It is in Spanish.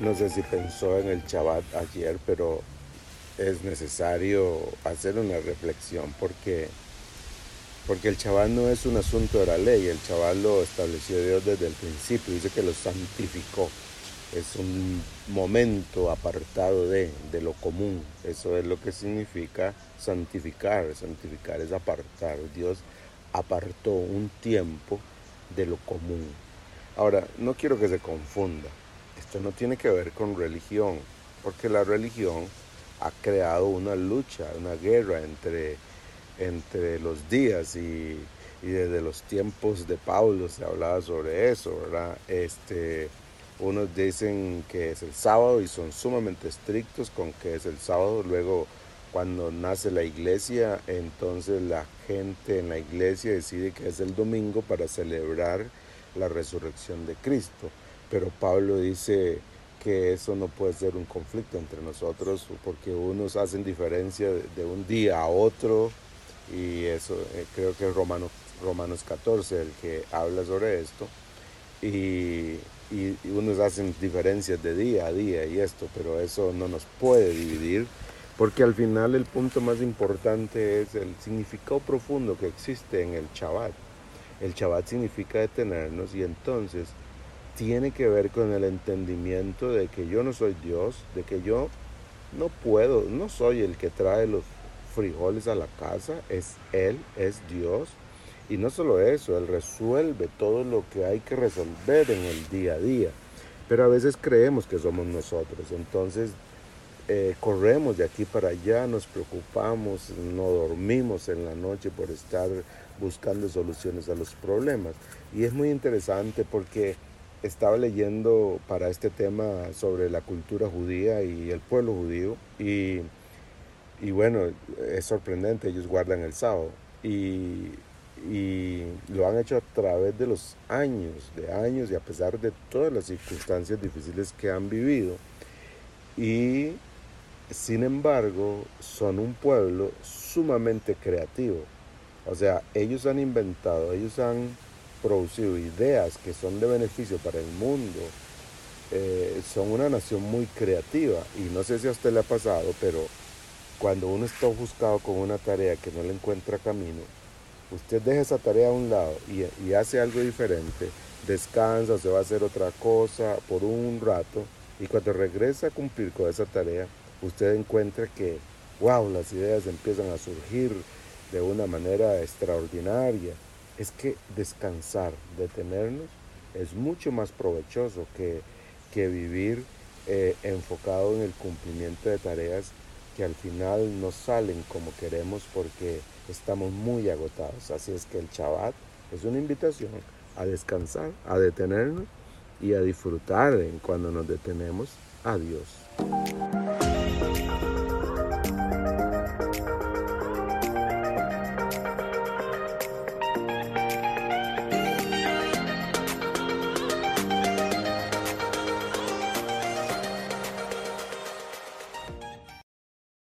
No sé si pensó en el Shabbat ayer, pero es necesario hacer una reflexión porque, porque el Shabbat no es un asunto de la ley, el Shabbat lo estableció Dios desde el principio, dice que lo santificó. Es un momento apartado de, de lo común. Eso es lo que significa santificar. Santificar es apartar. Dios apartó un tiempo de lo común. Ahora, no quiero que se confunda. Esto no tiene que ver con religión, porque la religión ha creado una lucha, una guerra entre, entre los días y, desde los tiempos de Pablo se hablaba sobre eso, ¿verdad? Este, unos dicen que es el sábado y son sumamente estrictos con que es el sábado, luego cuando nace la iglesia, entonces la gente en la iglesia decide que es el domingo para celebrar la resurrección de Cristo. Pero Pablo dice que eso no puede ser un conflicto entre nosotros porque unos hacen diferencia de un día a otro y eso eh, creo que es Romanos, Romanos 14 el que habla sobre esto y, y, y unos hacen diferencias de día a día y esto, pero eso no nos puede dividir porque al final el punto más importante es el significado profundo que existe en el Shabbat. El Shabbat significa detenernos y entonces tiene que ver con el entendimiento de que yo no soy Dios, de que yo no puedo, no soy el que trae los frijoles a la casa, es Él, es Dios. Y no solo eso, Él resuelve todo lo que hay que resolver en el día a día. Pero a veces creemos que somos nosotros. Entonces eh, corremos de aquí para allá, nos preocupamos, no dormimos en la noche por estar buscando soluciones a los problemas. Y es muy interesante porque estaba leyendo para este tema sobre la cultura judía y el pueblo judío y, y bueno, es sorprendente, ellos guardan el sábado y, y lo han hecho a través de los años, de años y a pesar de todas las circunstancias difíciles que han vivido. Y sin embargo, son un pueblo sumamente creativo. O sea, ellos han inventado, ellos han producido ideas que son de beneficio para el mundo. Eh, son una nación muy creativa y no sé si a usted le ha pasado, pero cuando uno está ofuscado con una tarea que no le encuentra camino, usted deja esa tarea a un lado y, y hace algo diferente, descansa, se va a hacer otra cosa por un rato y cuando regresa a cumplir con esa tarea, usted encuentra que, wow, las ideas empiezan a surgir de una manera extraordinaria. Es que descansar, detenernos, es mucho más provechoso que, que vivir eh, enfocado en el cumplimiento de tareas que al final no salen como queremos porque estamos muy agotados. Así es que el Shabbat es una invitación a descansar, a detenernos y a disfrutar en cuando nos detenemos a Dios.